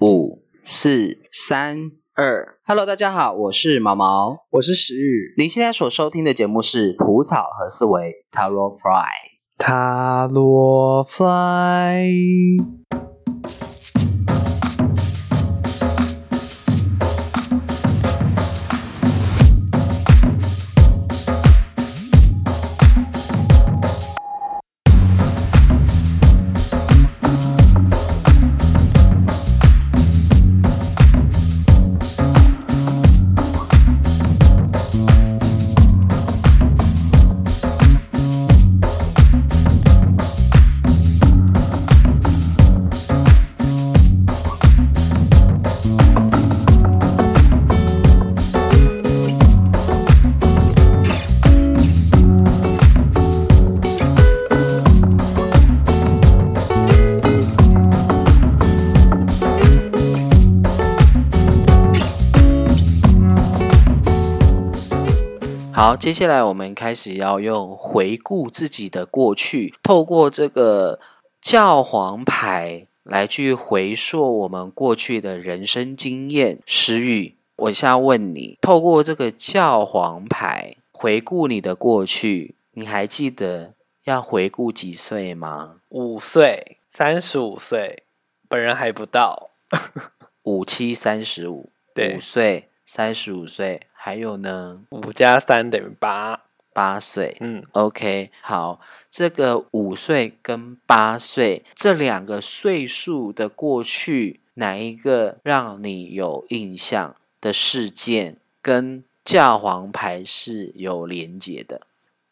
五、四、三、二。Hello，大家好，我是毛毛，我是石宇。您现在所收听的节目是《吐草和思维》（Taro Fly）。塔罗 fly。接下来我们开始要用回顾自己的过去，透过这个教皇牌来去回溯我们过去的人生经验。石宇，我现在问你，透过这个教皇牌回顾你的过去，你还记得要回顾几岁吗？五岁，三十五岁，本人还不到。五七三十五，对五岁三十五岁，还有呢，五加三等于八。八岁。嗯，OK，好，这个五岁跟八岁这两个岁数的过去，哪一个让你有印象的事件，跟教皇牌是有连结的？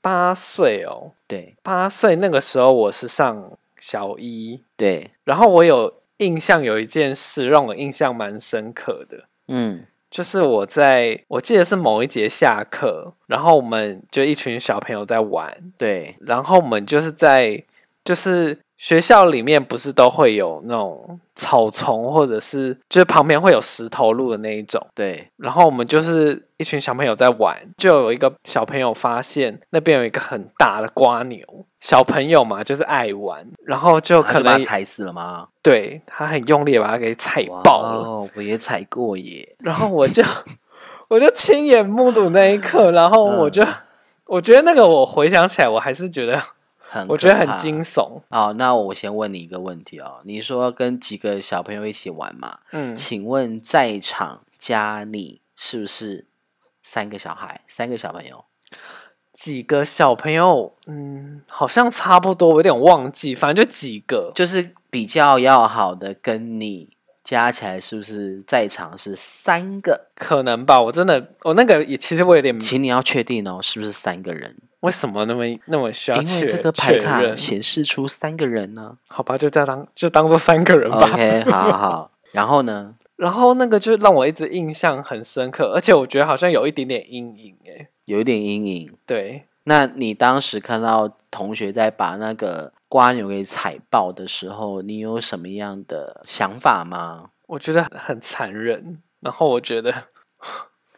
八岁哦，对八岁那个时候我是上小一，对，然后我有印象有一件事让我印象蛮深刻的，嗯就是我在我记得是某一节下课，然后我们就一群小朋友在玩，对。然后我们就是在就是学校里面不是都会有那种草丛，或者是就是旁边会有石头路的那一种。对，然后我们就是一群小朋友在玩，就有一个小朋友发现那边有一个很大的瓜牛。小朋友嘛，就是爱玩，然后就可能踩死了吗？对他很用力把它给踩爆了。哦，我也踩过耶。然后我就 我就亲眼目睹那一刻，然后我就、我觉得那个我回想起来，我还是觉得很我觉得很惊悚。好，那我先问你一个问题哦，你说跟几个小朋友一起玩嘛？嗯，请问在场加你是不是三个小孩，三个小朋友？几个小朋友，嗯，好像差不多，我有点忘记，反正就几个。就是比较要好的跟你加起来，是不是在场是三个？可能吧，我真的，我那个也其实我有点，请你要确定哦，是不是三个人？为什么那么那么需要因为这个牌？卡显示出三个人呢。好吧，就这样当就当做三个人吧。OK，好好好。然后呢？然后那个就让我一直印象很深刻，而且我觉得好像有一点点阴影诶。有一点阴影。对，那你当时看到同学在把那个瓜牛给踩爆的时候，你有什么样的想法吗？我觉得很残忍。然后我觉得，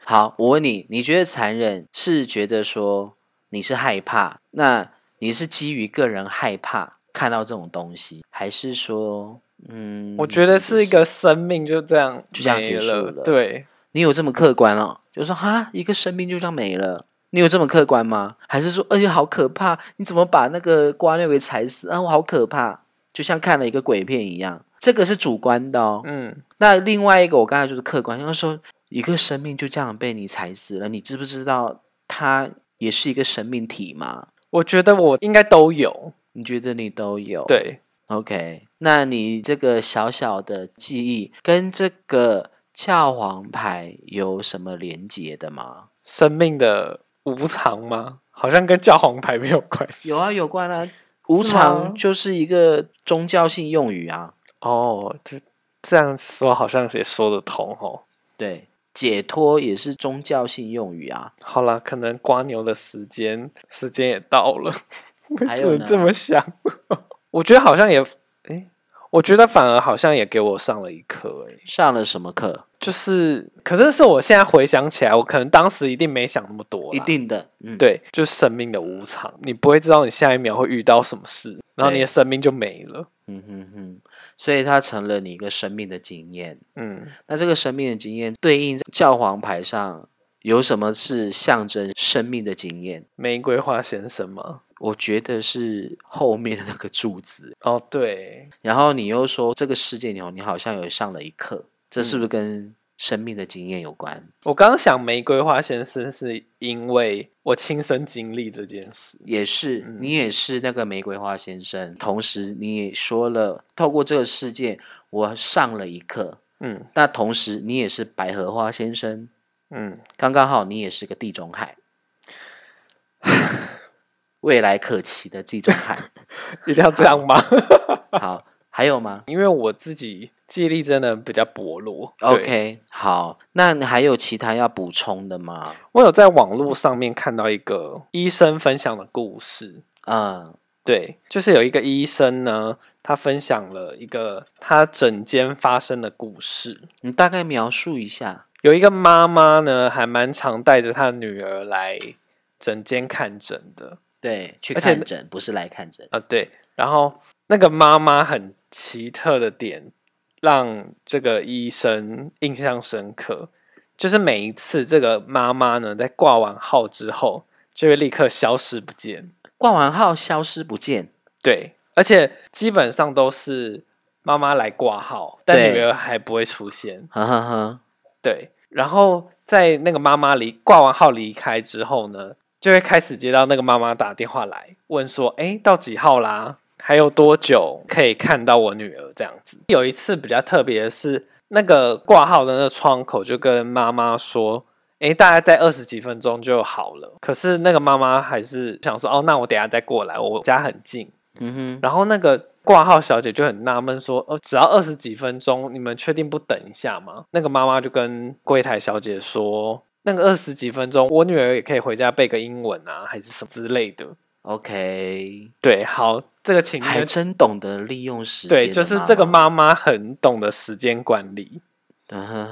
好，我问你，你觉得残忍是觉得说你是害怕，那你是基于个人害怕看到这种东西，还是说，嗯，我觉得是一个生命就这样就这样结束了对，你有这么客观哦？就说哈，一个生命就这样没了，你有这么客观吗？还是说，而且好可怕，你怎么把那个瓜牛给踩死啊？我好可怕，就像看了一个鬼片一样。这个是主观的哦。嗯，那另外一个，我刚才就是客观，因为说一个生命就这样被你踩死了，你知不知道它也是一个生命体吗？我觉得我应该都有。你觉得你都有？对，，OK。那你这个小小的记忆跟这个教皇牌有什么连接的吗？生命的无常吗？好像跟教皇牌没有关系。有啊，有关啊。无常就是一个宗教性用语啊，哦，这这样说好像也说得通哦。对，解脱也是宗教性用语啊。好了，可能刮牛的时间时间也到了，我还有这么想。我觉得好像也，我觉得反而好像也给我上了一课，哎，上了什么课？就是，可是是我现在回想起来，我可能当时一定没想那么多，一定的，嗯，，对，就是生命的无常，你不会知道你下一秒会遇到什么事，然后你的生命就没了。嗯哼哼，所以它成了你一个生命的经验。嗯，那这个生命的经验对应教皇牌上有什么是象征生命的经验？玫瑰花先生吗？我觉得是后面的那个柱子。哦，对，然后你又说这个世界你好像有上了一课，这是不是跟生命的经验有关？我刚刚想玫瑰花先生是因为我亲身经历这件事。也是，你也是那个玫瑰花先生，同时你也说了，透过这个世界，我上了一课。嗯那同时，你也是百合花先生，嗯，刚刚好，你也是个地中海，未来可期的地中海。一定要这样吗？好，还有吗因为我自己记忆力真的比较薄弱。？OK，好，那你还有其他要补充的吗？我有在网络上面看到一个医生分享的故事。嗯，对，就是有一个医生呢，他分享了一个他诊间发生的故事。你大概描述一下。有一个妈妈呢，还蛮常带着她的女儿来诊间看诊的。对，去看诊，不是来看诊。啊，对，然后那个妈妈很奇特的点，让这个医生印象深刻，就是每一次这个妈妈呢，在挂完号之后，就会立刻消失不见。挂完号消失不见。对，而且基本上都是妈妈来挂号，但女儿还不会出现。哈哈哈，对，然后在那个妈妈离挂完号离开之后呢，就会开始接到那个妈妈打电话来问说：“哎，到几号啦？还有多久可以看到我女儿？”这样子。有一次比较特别的是，那个挂号的那个窗口就跟妈妈说：“哎，大概在二十几分钟就好了。”可是那个妈妈还是想说：“哦，那我等下再过来，我家很近。”嗯哼，然后那个挂号小姐就很纳闷说：“哦，只要二十几分钟，你们确定不等一下吗？”那个妈妈就跟柜台小姐说：“那个二十几分钟，我女儿也可以回家背个英文啊，还是什么之类的。OK，” 对，好，这个情还境真懂得利用时间。对，就是这个。妈妈很懂得时间管理。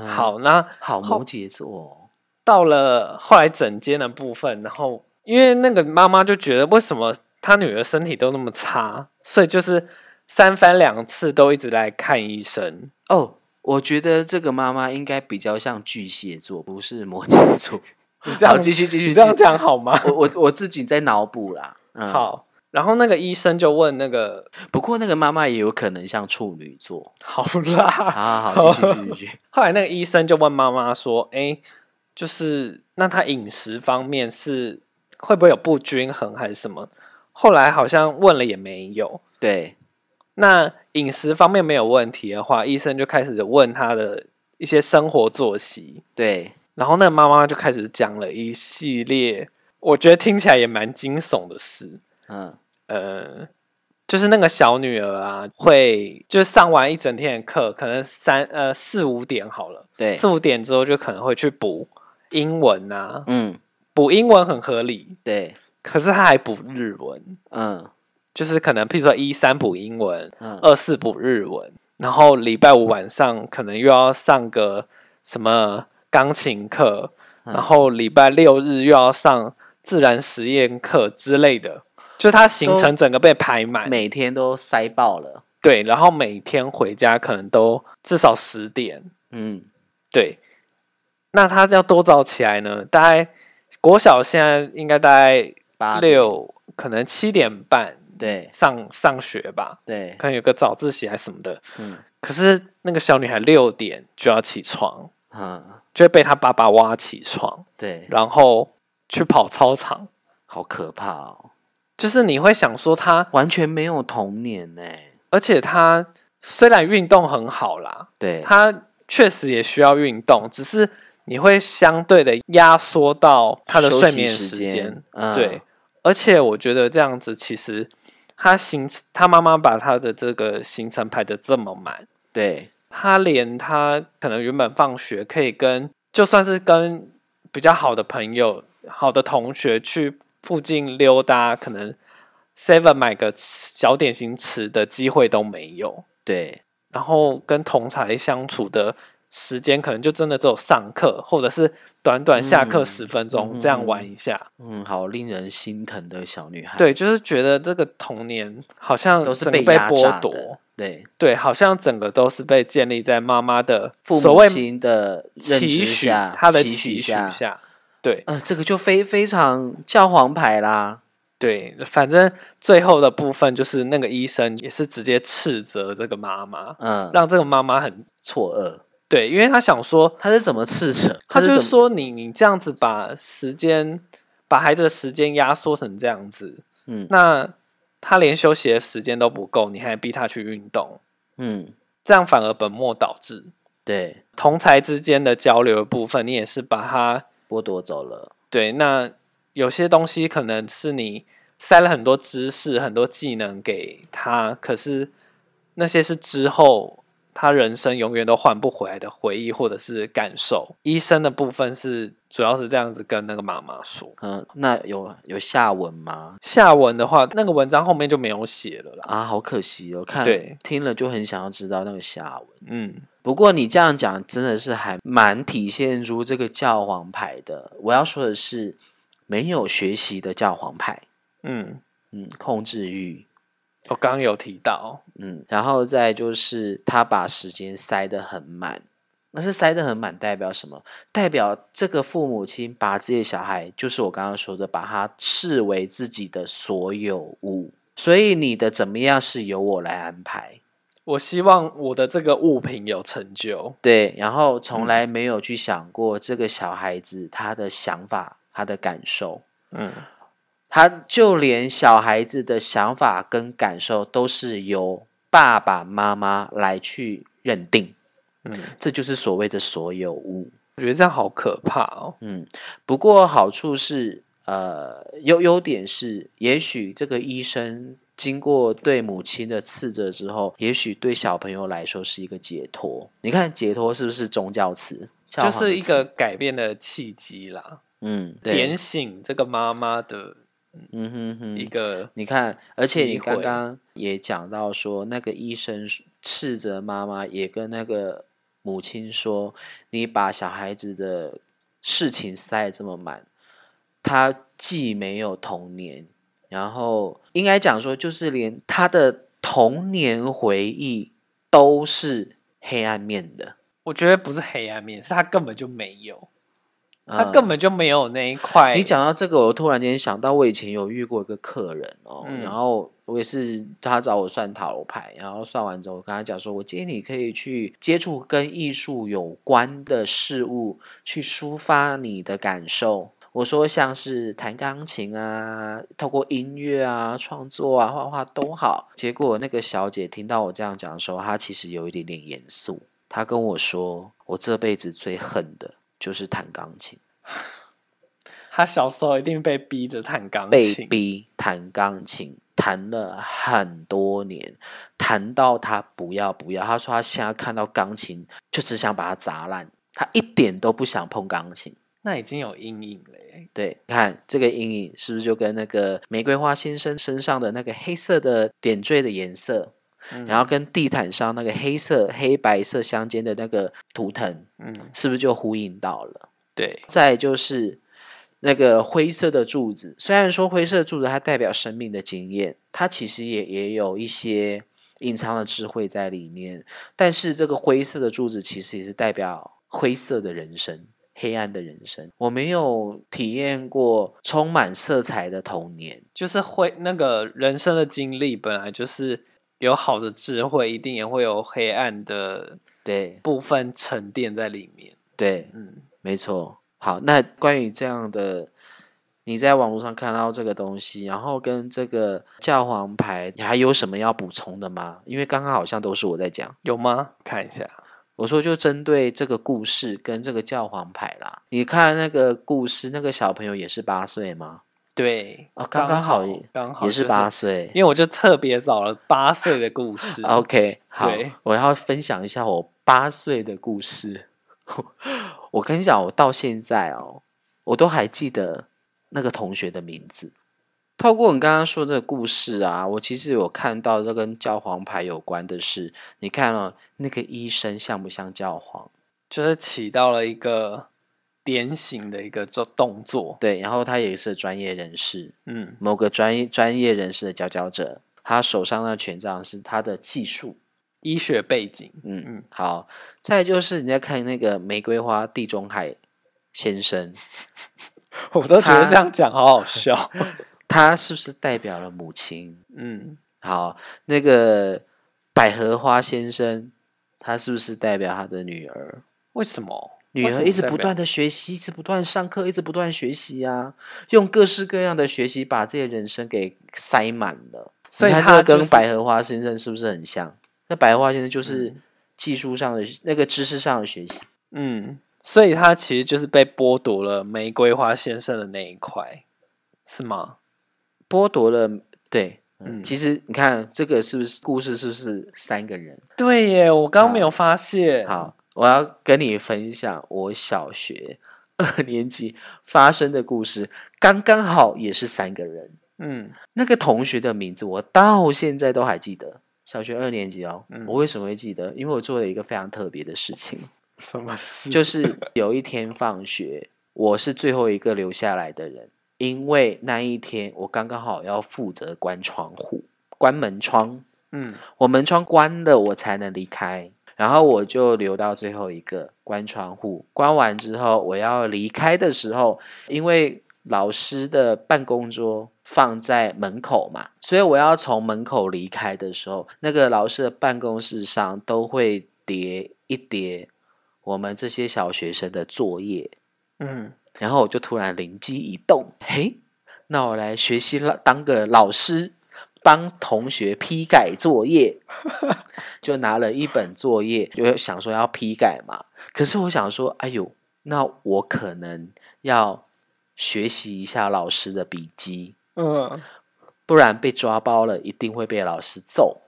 好，那好后摩羯座哦。到了后来整间的部分，然后因为那个妈妈就觉得为什么她女儿身体都那么差，所以就是三番两次都一直来看医生。哦，我觉得这个妈妈应该比较像巨蟹座，不是摩羯座。你这样好，继续继续。你这样讲好吗？我我我自己在脑补啦。嗯，。好，然后那个医生就问那个，不过那个妈妈也有可能像处女座。好啦，好好好，继续继续继续。后来那个医生就问妈妈说：“哎，就是那她饮食方面是会不会有不均衡还是什么？”后来好像问了也没有。对，那饮食方面没有问题的话，医生就开始问他的一些生活作息，对，然后那个妈妈就开始讲了一系列，我觉得听起来也蛮惊悚的事。嗯，呃，就是那个小女儿啊，会就是上完一整天的课，可能三呃四五点好了，对。四，五点之后就可能会去补英文啊，嗯，补英文很合理，对，可是她还补日文，嗯就是可能譬如说一三补英文，嗯，二四补日文，然后礼拜五晚上可能又要上个什么钢琴课，嗯然后礼拜六日又要上自然实验课之类的，就他行程整个被排满。每天都塞爆了。对，然后每天回家可能都至少十点。嗯，对，那他要多早起来呢？大概国小现在应该大概八，六，可能七点半对。上上学吧，对，可能有个早自习还是什么的。嗯。可是那个小女孩六点就要起床，嗯，就会被她爸爸挖起床，对，然后去跑操场。好可怕哦，就是你会想说她，完全没有童年呢。而且她虽然运动很好啦，对，她确实也需要运动，只是你会相对的压缩到她的睡眠时间时间。嗯。对，而且我觉得这样子其实他行，他妈妈把他的这个行程排的这么满，对，他连他可能原本放学可以跟，就算是跟比较好的朋友、好的同学去附近溜达，可能 Seven 买个小点心吃的机会都没有。对，然后跟同才相处的时间可能就真的只有上课，或者是短短下课嗯十分钟、嗯这样玩一下。嗯，好令人心疼的小女孩，，对，就是觉得这个童年好像都是被压榨的剥夺，，对，对，好像整个都是被建立在妈妈的父所谓的期许，下，她的期期许下，下，对。呃，这个就非非常教皇牌啦，对，反正最后的部分就是那个医生也是直接斥责这个妈妈，嗯，让这个妈妈很错愕，对，因为他想说，他是怎么斥责？他就是说你你这样子把时间把孩子的时间压缩成这样子，嗯那他连休息的时间都不够，你还逼他去运动，嗯，这样反而本末倒置。对，同才之间的交流的部分，你也是把他剥夺走了，对。那有些东西可能是你塞了很多知识、很多技能给他，可是那些是之后他人生永远都换不回来的回忆或者是感受。医生的部分是主要是这样子跟那个妈妈说。嗯，那有有下文吗？下文的话，那个文章后面就没有写了啦。啊，好可惜哦，看对听了就很想要知道那个下文。嗯，不过你这样讲真的是还蛮体现出这个教皇牌的。我要说的是，没有学习的教皇牌，嗯，嗯，控制欲，我刚刚有提到，嗯，然后再就是他把时间塞得很满。那是塞得很满，代表什么？代表这个父母亲把自己的小孩，就是我刚刚说的，把他视为自己的所有物。所以你的怎么样是由我来安排，我希望我的这个物品有成就。对，然后从来没有去想过这个小孩子他的想法、他的感受，嗯，他就连小孩子的想法跟感受都是由爸爸妈妈来去认定，嗯，这就是所谓的所有物。我觉得这样好可怕哦。嗯，不过好处是，呃，优优点是，也许这个医生经过对母亲的斥责之后，也许对小朋友来说是一个解脱。你看，解脱是不是宗教词？就是一个改变的契机啦，嗯，对点，醒这个妈妈的嗯哼哼，一个你看，而且你刚刚也讲到说，那个医生斥责妈妈，也跟那个母亲说，你把小孩子的事情塞这么满，他既没有童年，然后应该讲说，就是连他的童年回忆都是黑暗面的，我觉得不是黑暗面，是他根本就没有，他嗯根本就没有那一块。你讲到这个，我突然间想到，我以前有遇过一个客人哦，嗯然后我也是他找我算塔罗牌，然后算完之后，我跟他讲说，我建议你可以去接触跟艺术有关的事物，去抒发你的感受。我说像是弹钢琴啊，透过音乐啊创作啊，画画都好。结果那个小姐听到我这样讲的时候，她其实有一点点严肃，她跟我说，我这辈子最恨的就是弹钢琴。他小时候一定被逼着弹钢琴被，逼弹钢琴，弹了很多年，弹到他不要不要。他说他现在看到钢琴就只想把它砸烂，他一点都不想碰钢琴。那已经有阴影了耶。对，看这个阴影是不是就跟那个玫瑰花先生身上的那个黑色的点缀的颜色，嗯然后跟地毯上那个黑色黑白色相间的那个图腾，嗯，是不是就呼应到了？对，再就是那个灰色的柱子，虽然说灰色的柱子它代表生命的经验，它其实也也有一些隐藏的智慧在里面。但是这个灰色的柱子其实也是代表灰色的人生、黑暗的人生。我没有体验过充满色彩的童年，就是灰那个人生的经历本来就是有好的智慧，一定也会有黑暗的对部分沉淀在里面。对，嗯，没错。好，那关于这样的，你在网络上看到这个东西，然后跟这个教皇牌，你还有什么要补充的吗？因为刚刚好像都是我在讲，有吗？看一下。我说就针对这个故事跟这个教皇牌啦。你看那个故事，那个小朋友也是八岁吗？对，哦，刚刚好也刚好也是八，岁。因为我就特别找了八岁的故事。OK，好，我要分享一下我八岁的故事。我跟你讲，我到现在哦，我都还记得那个同学的名字。透过你刚刚说这个故事啊，我其实有看到这跟教皇牌有关的事。你看哦，那个医生像不像教皇？就是起到了一个点醒的一个做动作。对，然后他也是专业人士，嗯某个专业专业人士的佼佼者。他手上的权杖是他的技术。医学背景，嗯嗯好。再就是你在看那个玫瑰花地中海先生，我都觉得这样讲好好笑。他是不是代表了母亲？嗯，好，那个百合花先生，他是不是代表他的女儿？为什么？女儿一直不断的学习，一直不断上课，一直不断学习啊，用各式各样的学习把自己的人生给塞满了。所以你看这个跟他就是百合花先生是不是很像？那百合花先生就是嗯技术上的、那个知识上的学习。嗯，所以他其实就是被剥夺了玫瑰花先生的那一块，是吗？剥夺了对，嗯嗯，其实你看这个是不是故事是不是三个人？对耶，我刚刚没有发现。，好，我要跟你分享我小学 二年级发生的故事，刚刚好也是三个人。嗯那个同学的名字我到现在都还记得，小学二年级哦。嗯我为什么会记得？因为我做了一个非常特别的事情，什么事？就是有一天放学，我是最后一个留下来的人，因为那一天我刚刚好要负责关窗户、关门窗。嗯我门窗关了，我才能离开。然后我就留到最后一个关窗户。关完之后，我要离开的时候，因为老师的办公桌放在门口嘛，所以我要从门口离开的时候，那个老师的办公室上都会叠一叠我们这些小学生的作业。嗯，然后我就突然灵机一动，嘿，那我来学习了，当个老师，帮同学批改作业，就拿了一本作业，就想说要批改嘛。可是我想说，哎呦，那我可能要学习一下老师的笔记，嗯不然被抓包了，一定会被老师揍。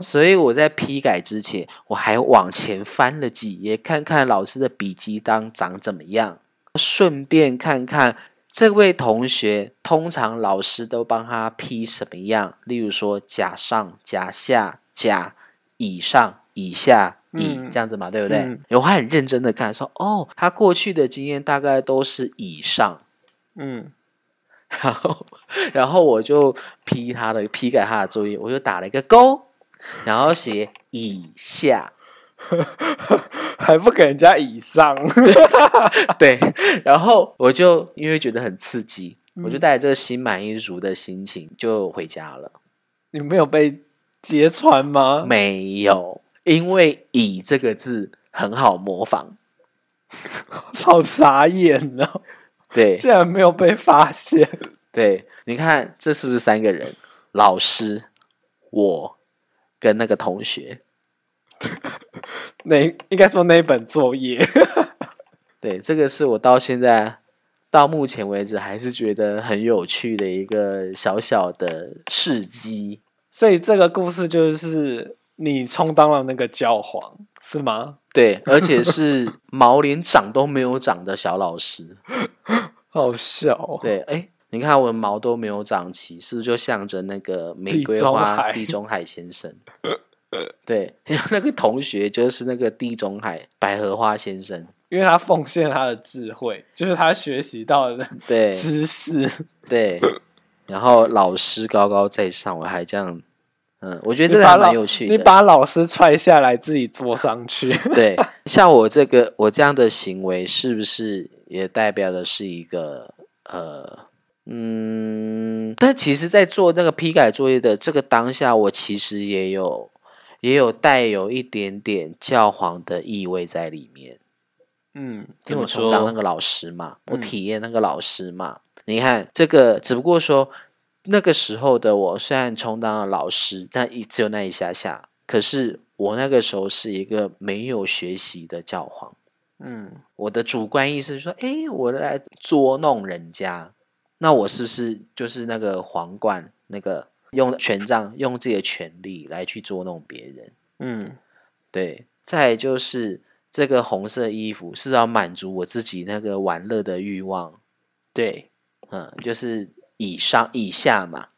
所以我在批改之前，我还往前翻了几页，看看老师的笔记当长怎么样，顺便看看这位同学通常老师都帮他批什么样，例如说甲上、甲下、甲以上、以下、乙、嗯。这样子嘛，对不对？嗯。我还很认真的看，说哦，他过去的经验大概都是以上，嗯。然后，然后我就批他的批改他的作业，我就打了一个勾，然后写以下，还不给人家以上。对，然后我就因为觉得很刺激，我就嗯带着这个心满意足的心情就回家了。你没有被揭穿吗？没有，因为“以”这个字很好模仿，好傻眼哦，对竟然没有被发现。对，你看这是不是三个人？老师、我跟那个同学，那应该说那一本作业，对，这个是我到现在到目前为止还是觉得很有趣的一个小小的事迹。所以这个故事就是你充当了那个教皇，是吗？对，而且是毛连长都没有长的小老师。好笑、哦。对，哎，你看我的毛都没有长齐，是不是就像着那个玫瑰花地中海先生？对，然后那个同学就是那个地中海百合花先生。因为他奉献他的智慧，就是他学习到的对 知识。对，然后老师高高在上，我还这样，嗯，我觉得这个蛮有趣的。你把老师踹下来，自己坐上去。对，像我这个我这样的行为，是不是也代表的是一个呃嗯？但其实，在做那个批改作业的这个当下，我其实也有也有带有一点点教皇的意味在里面。嗯，因为我说？充当那个老师嘛，我嗯体验那个老师嘛。你看这个，只不过说那个时候的我虽然充当了老师，但一只有那一下下。可是我那个时候是一个没有学习的教皇，嗯我的主观意识说，诶，我来捉弄人家，那我是不是就是那个皇冠，那个用权杖，用自己的权力来去捉弄别人？嗯对，再就是这个红色衣服是要满足我自己那个玩乐的欲望，对，嗯，就是以上以下嘛，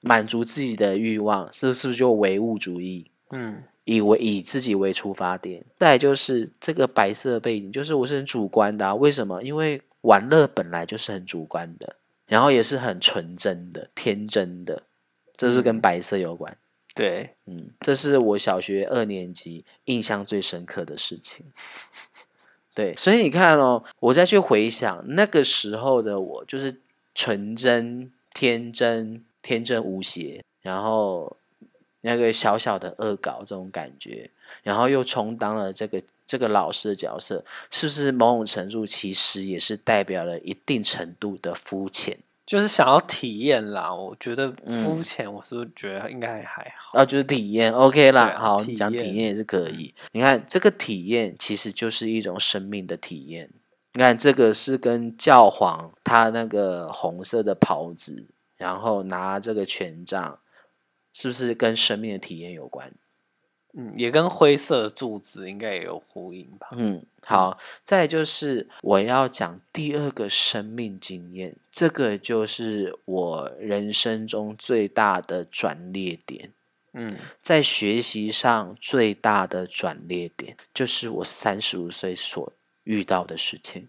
满足自己的欲望，是是不是就唯物主义？嗯，以为以自己为出发点，再就是这个白色背景，就是我是很主观的、啊。为什么？因为玩乐本来就是很主观的，然后也是很纯真的、天真的，这是跟白色有关。对，嗯，这是我小学二年级印象最深刻的事情。对，所以你看哦，我再去回想那个时候的我，就是纯真、天真、天真无邪，然后那个小小的恶搞这种感觉，然后又充当了这个这个老师的角色，是不是某种程度其实也是代表了一定程度的肤浅？就是想要体验啦。我觉得嗯肤浅，我是觉得应该还好。啊，就是体验，OK 啦，好，体讲体验验也是可以。你看这个体验其实就是一种生命的体验。你看这个是跟教皇他那个红色的袍子，然后拿这个权杖，是不是跟生命的体验有关？嗯，也跟灰色的柱子应该也有呼应吧。嗯，好，再就是我要讲第二个生命经验，这个就是我人生中最大的转捩点。嗯，在学习上最大的转捩点，就是我三十五岁所遇到的事情。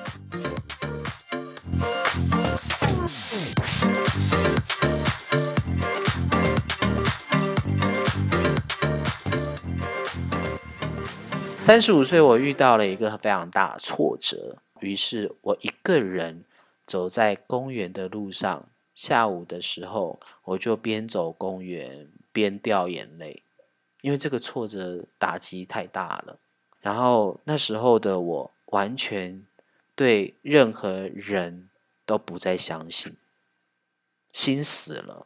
三十五岁，我遇到了一个非常大的挫折，于是我一个人走在公园的路上。下午的时候，我就边走公园边掉眼泪，因为这个挫折打击太大了。然后那时候的我，完全对任何人都不再相信，心死了。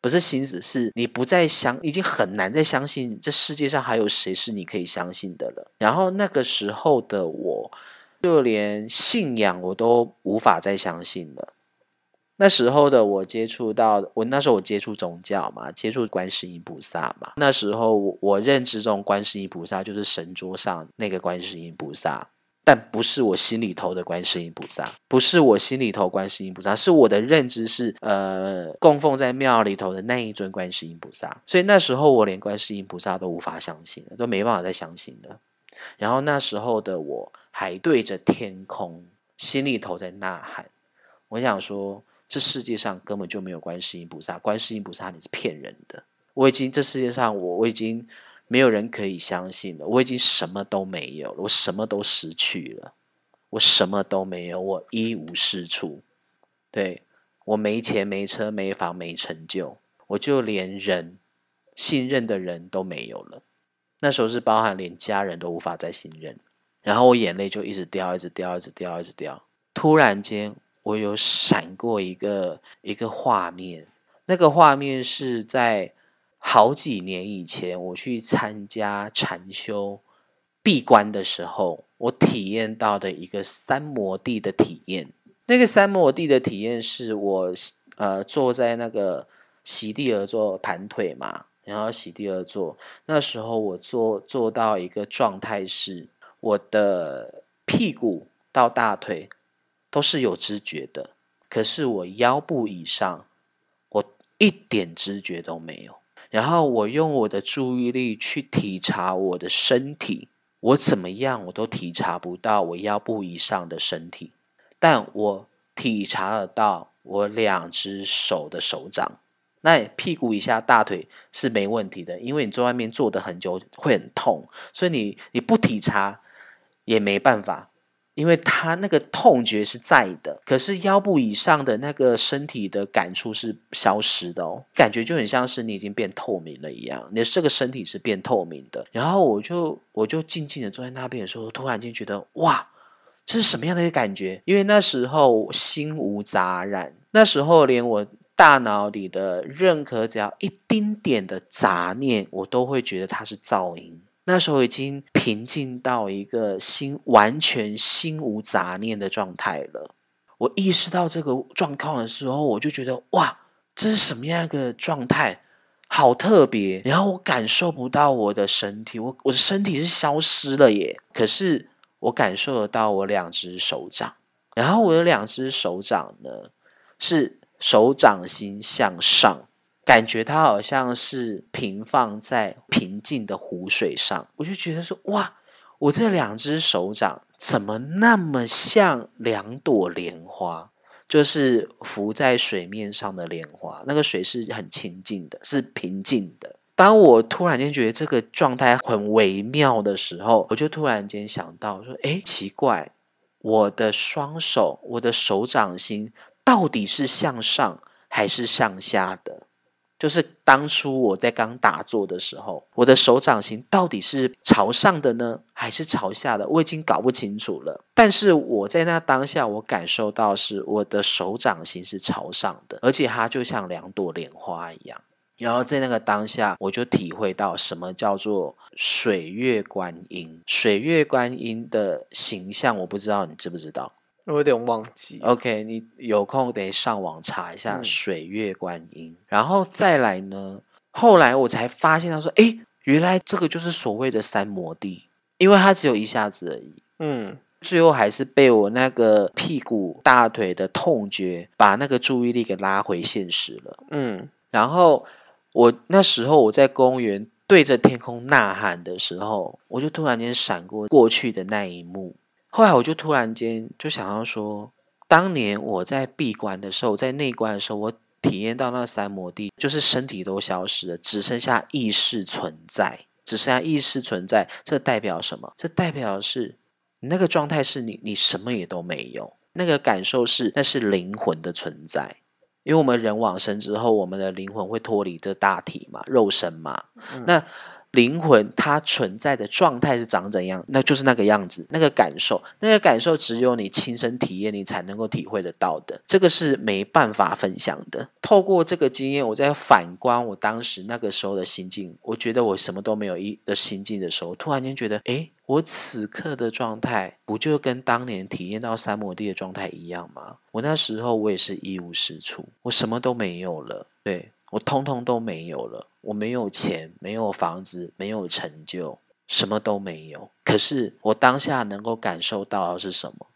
不是心死，是你不再相，已经很难再相信这世界上还有谁是你可以相信的了。然后那个时候的我，就连信仰我都无法再相信了。那时候的我接触到，我那时候我接触宗教嘛，接触观世音菩萨嘛。那时候我我认知中观世音菩萨就是神桌上那个观世音菩萨。但不是我心里头的观世音菩萨，不是我心里头观世音菩萨，是我的认知是呃供奉在庙里头的那一尊观世音菩萨。所以那时候我连观世音菩萨都无法相信了，都没办法再相信了。然后那时候的我还对着天空，心里头在呐喊，我想说这世界上根本就没有观世音菩萨，观世音菩萨你是骗人的。我已经这世界上我我已经。没有人可以相信了，我已经什么都没有了，我什么都失去了，我什么都没有，我一无是处。对我没钱、没车、没房、没成就，我就连人信任的人都没有了。那时候是包含连家人都无法再信任，然后我眼泪就一直掉，一直掉，一直掉，一直掉。突然间，我有闪过一个一个画面，那个画面是在。好几年以前，我去参加禅修闭关的时候，我体验到的一个三摩地的体验。那个三摩地的体验是我呃坐在那个席地而坐盘腿嘛，然后席地而坐。那时候我做做到一个状态是，我的屁股到大腿都是有知觉的，可是我腰部以上，我一点知觉都没有。然后我用我的注意力去体察我的身体，我怎么样我都体察不到我腰部以上的身体，但我体察得到我两只手的手掌。那屁股以下、大腿是没问题的，因为你在外面坐的很久会很痛，所以你你不体察也没办法，因为他那个痛觉是在的，可是腰部以上的那个身体的感触是消失的哦，感觉就很像是你已经变透明了一样，你的这个身体是变透明的。然后我就我就静静的坐在那边的时候，突然间觉得哇，这是什么样的一个感觉？因为那时候心无杂染，那时候连我。大脑里的任何只要一丁点的杂念，我都会觉得它是噪音。那时候已经平静到一个心完全心无杂念的状态了。我意识到这个状况的时候，我就觉得哇，这是什么样一个状态？好特别。然后我感受不到我的身体，我我的身体是消失了耶。可是我感受得到我两只手掌，然后我的两只手掌呢是。手掌心向上，感觉它好像是平放在平静的湖水上。我就觉得说，哇，我这两只手掌怎么那么像两朵莲花？就是浮在水面上的莲花，那个水是很清静的，是平静的。当我突然间觉得这个状态很微妙的时候，我就突然间想到说，哎，奇怪，我的双手，我的手掌心。到底是向上还是向下的？就是当初我在刚打坐的时候，我的手掌心到底是朝上的呢，还是朝下的？我已经搞不清楚了。但是我在那当下，我感受到是我的手掌心是朝上的，而且它就像两朵莲花一样。然后在那个当下，我就体会到什么叫做水月观音。水月观音的形象，我不知道你知不知道。我有点忘记。OK，你有空得上网查一下水月观音，然后再来呢。后来我才发现，他说：“哎，原来这个就是所谓的三摩地，因为它只有一下子而已。”嗯，最后还是被我那个屁股、大腿的痛觉把那个注意力给拉回现实了。嗯，然后我那时候我在公园对着天空呐喊的时候，我就突然间闪过过去的那一幕。后来我就突然间就想要说，当年我在闭关的时候，在内关的时候，我体验到那三摩地，就是身体都消失了，只剩下意识存在，只剩下意识存在。这代表什么？这代表是你那个状态是你，你什么也都没有。那个感受是，那是灵魂的存在。因为我们人往生之后，我们的灵魂会脱离这大体嘛，肉身嘛，那。灵魂它存在的状态是长怎样？那就是那个样子，那个感受，那个感受只有你亲身体验，你才能够体会得到的。这个是没办法分享的。透过这个经验，我在反观我当时那个时候的心境，我觉得我什么都没有一的心境的时候，突然间觉得，哎，我此刻的状态不就跟当年体验到三摩地的状态一样吗？我那时候我也是一无是处，我什么都没有了，对。我通通都没有了，我没有钱，没有房子，没有成就，什么都没有。可是我当下能够感受到的是什么？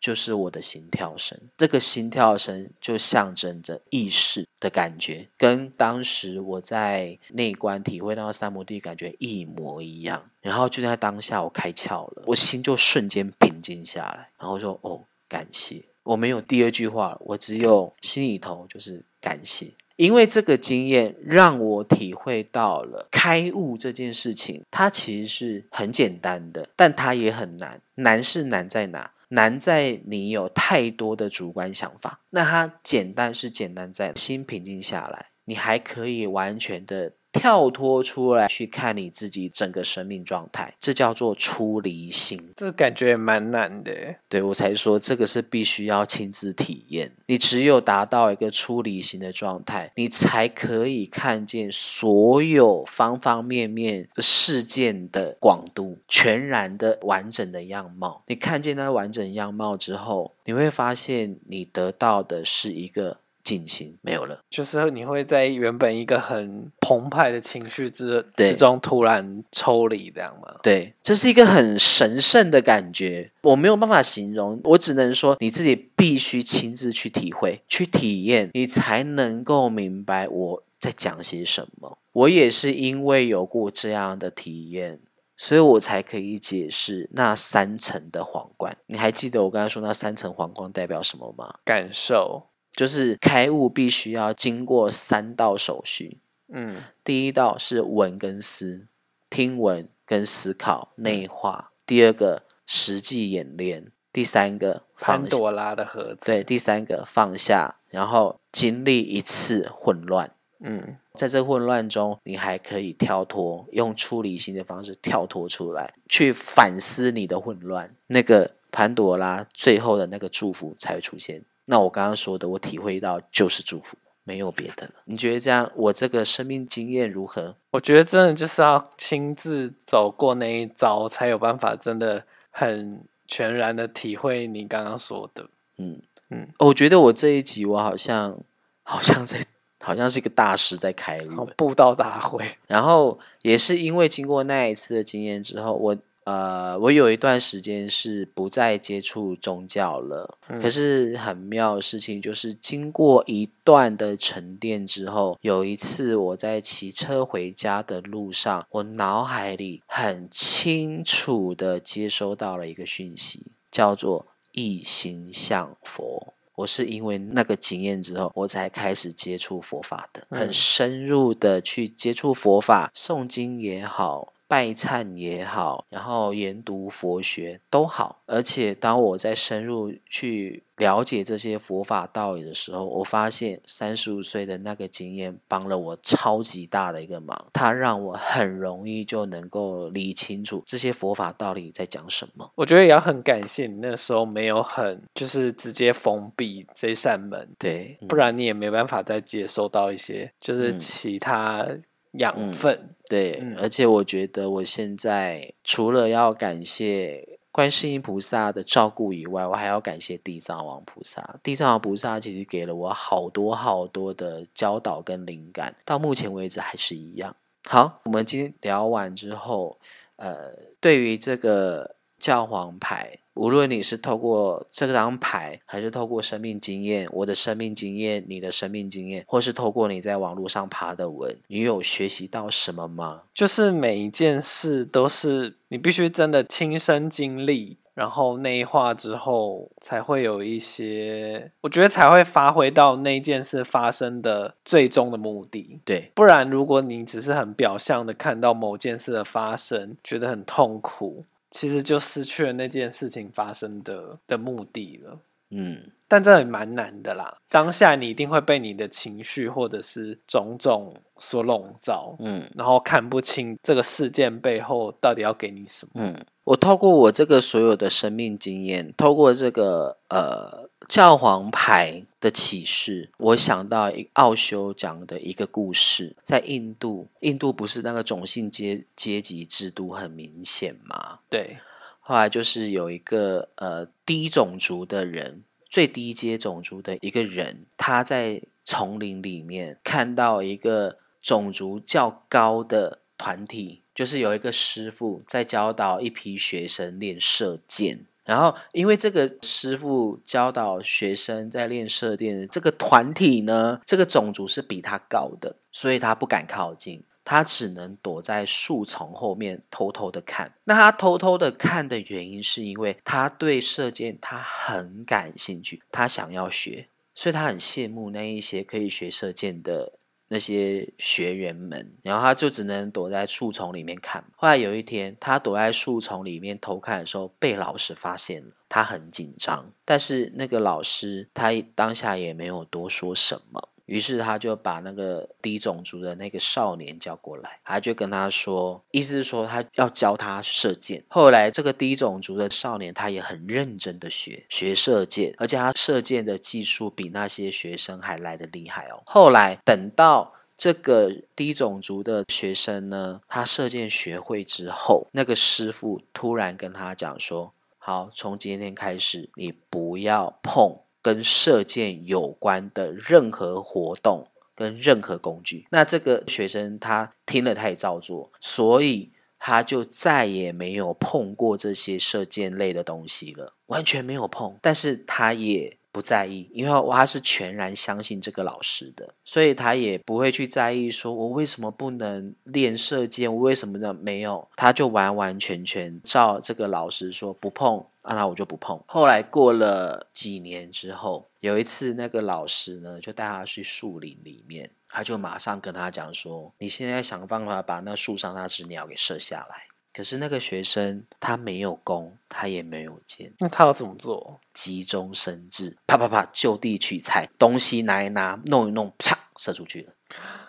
就是我的心跳声。这个心跳声就象征着意识的感觉，跟当时我在内观体会到三摩地感觉一模一样。然后就在当下，我开窍了，我心就瞬间平静下来。然后说：“哦，感谢。”我没有第二句话，我只有心里头就是感谢。因为这个经验让我体会到了开悟这件事情，它其实是很简单的，但它也很难。难是难在哪？难在你有太多的主观想法。那它简单是简单在心平静下来，你还可以完全的。跳脱出来去看你自己整个生命状态，这叫做出离心。这感觉也蛮难的。对我才说这个是必须要亲自体验。你只有达到一个出离心的状态，你才可以看见所有方方面面的事件的广度，全然的完整的样貌。你看见那完整样貌之后，你会发现你得到的是一个。进行没有了，就是你会在原本一个很澎湃的情绪之之中突然抽离，这样吗？对，这是一个很神圣的感觉，我没有办法形容，我只能说你自己必须亲自去体会、去体验，你才能够明白我在讲些什么。我也是因为有过这样的体验，所以我才可以解释那三层的皇冠。你还记得我刚才说那三层皇冠代表什么吗？感受。就是开悟必须要经过三道手续，嗯，第一道是闻跟思，听闻跟思考内化；第二个实际演练，第三个潘朵拉的盒子，对，第三个放下，然后经历一次混乱。嗯，在这混乱中，你还可以跳脱，用出离心的方式跳脱出来，去反思你的混乱。那个潘朵拉最后的那个祝福才会出现。那我刚刚说的，我体会到就是祝福，没有别的了。你觉得这样，我这个生命经验如何？我觉得真的就是要亲自走过那一遭，才有办法真的很全然的体会你刚刚说的。嗯嗯，我觉得我这一集我好像好像在好像是一个大师在开路布道大会，然后也是因为经过那一次的经验之后，我呃，我有一段时间是不再接触宗教了。可是很妙的事情就是，经过一段的沉淀之后，有一次我在骑车回家的路上，我脑海里很清楚的接收到了一个讯息，叫做一心向佛。我是因为那个经验之后，我才开始接触佛法的，很嗯深入的去接触佛法，诵经也好，拜忏也好，然后研读佛学都好。而且当我在深入去了解这些佛法道理的时候，我发现三十五岁的那个经验帮了我超级大的一个忙，它让我很容易就能够理清楚这些佛法道理在讲什么。我觉得也要很感谢你那时候没有很就是直接封闭这扇门，对，嗯不然你也没办法再接收到一些就是嗯其他养嗯分。对，嗯而且我觉得我现在除了要感谢观世音菩萨的照顾以外，我还要感谢地藏王菩萨。地藏王菩萨其实给了我好多好多的教导跟灵感，到目前为止还是一样。好，我们今天聊完之后，呃，对于这个教皇牌，无论你是透过这张牌，还是透过生命经验，我的生命经验，你的生命经验，或是透过你在网络上爬的文，你有学习到什么吗？就是每一件事都是你必须真的亲身经历，然后内化之后，才会有一些，我觉得才会发挥到那件事发生的最终的目的。对，不然，如果你只是很表象的看到某件事的发生，觉得很痛苦，其实就失去了那件事情发生的的目的了。嗯，但这也蛮难的啦，当下你一定会被你的情绪或者是种种所笼罩，嗯然后看不清这个事件背后到底要给你什么。嗯，我透过我这个所有的生命经验，透过这个呃教皇牌的启示，我想到一奥修讲的一个故事，在印度，印度不是那个种姓阶阶级制度很明显吗？对，后来就是有一个呃低种族的人，最低阶种族的一个人，他在丛林里面看到一个种族较高的团体，就是有一个师傅在教导一批学生练射箭。然后，因为这个师傅教导学生在练射箭这个团体呢，这个种族是比他高的，所以他不敢靠近。他只能躲在树丛后面偷偷的看。那他偷偷的看的原因，是因为他对射箭他很感兴趣，他想要学，所以他很羡慕那一些可以学射箭的那些学员们。然后他就只能躲在树丛里面看。后来有一天，他躲在树丛里面偷看的时候，被老师发现了，他很紧张。但是那个老师他当下也没有多说什么。于是他就把那个低种族的那个少年叫过来，他就跟他说，意思是说他要教他射箭。后来这个低种族的少年他也很认真的学学射箭，而且他射箭的技术比那些学生还来得厉害哦。后来等到这个低种族的学生呢，他射箭学会之后，那个师傅突然跟他讲说：“好，从今天开始，你不要碰。”跟射箭有关的任何活动跟任何工具，那这个学生他听了他也照做，所以他就再也没有碰过这些射箭类的东西了，完全没有碰。但是他也不在意，因为他是全然相信这个老师的，所以他也不会去在意说我为什么不能练射箭，我为什么呢？没有，他就完完全全照这个老师说不碰。啊，那我就不碰。后来过了几年之后，有一次那个老师呢，就带他去树林里面，他就马上跟他讲说：“你现在想办法把那树上那只鸟给射下来。”可是那个学生他没有弓，他也没有箭，那他要怎么做？急中生智，啪啪啪，就地取材，东西拿一拿，弄一弄，啪，射出去了。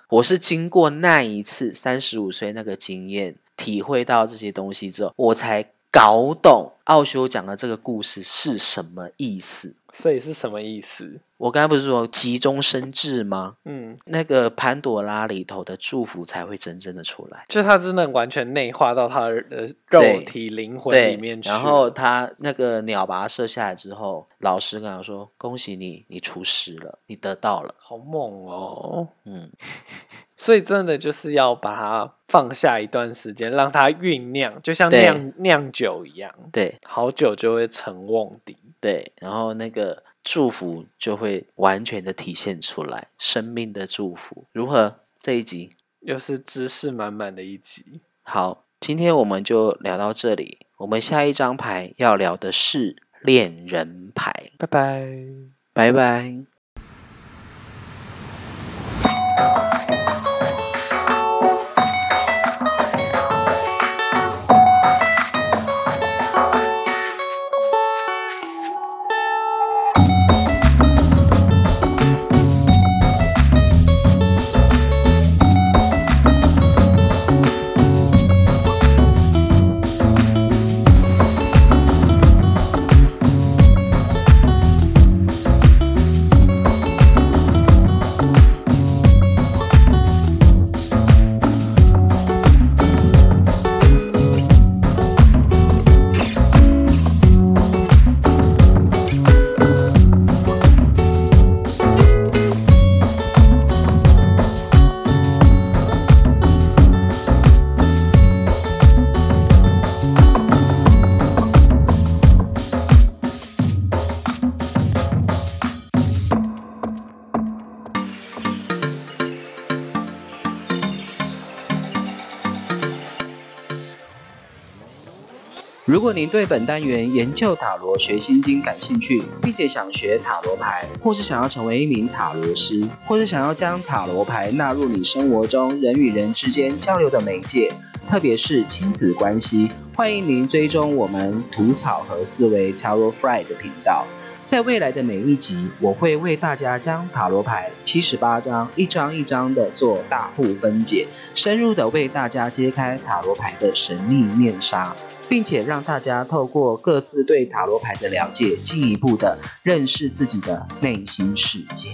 我是经过那一次三十五岁那个经验，体会到这些东西之后，我才搞懂奥修讲的这个故事是什么意思。所以是什么意思？我刚才不是说急中生智吗？嗯，那个潘朵拉里头的祝福才会真正的出来。就是他真的完全内化到他的肉体、灵魂里面去。然后他那个鸟把它射下来之后，老师跟他说：“恭喜你，你出师了，你得到了。好猛哦！”嗯，所以真的就是要把它放下一段时间，让它酝酿，就像酿酿酒一样，对好酒就会成瓮底。对，然后那个祝福就会完全的体现出来，生命的祝福如何？这一集又是知识满满的一集。好，今天我们就聊到这里。我们下一张牌要聊的是恋人牌，拜拜。拜拜。如果您对本单元研究塔罗学心经感兴趣，并且想学塔罗牌，或是想要成为一名塔罗师，或是想要将塔罗牌纳入你生活中人与人之间交流的媒介，特别是亲子关系，欢迎您追踪我们吐草和思维 t a r o Fry 的频道。在未来的每一集，我会为大家将塔罗牌七十八张一张一张的做大户分解，深入的为大家揭开塔罗牌的神秘面纱，并且让大家透过各自对塔罗牌的了解，进一步的认识自己的内心世界。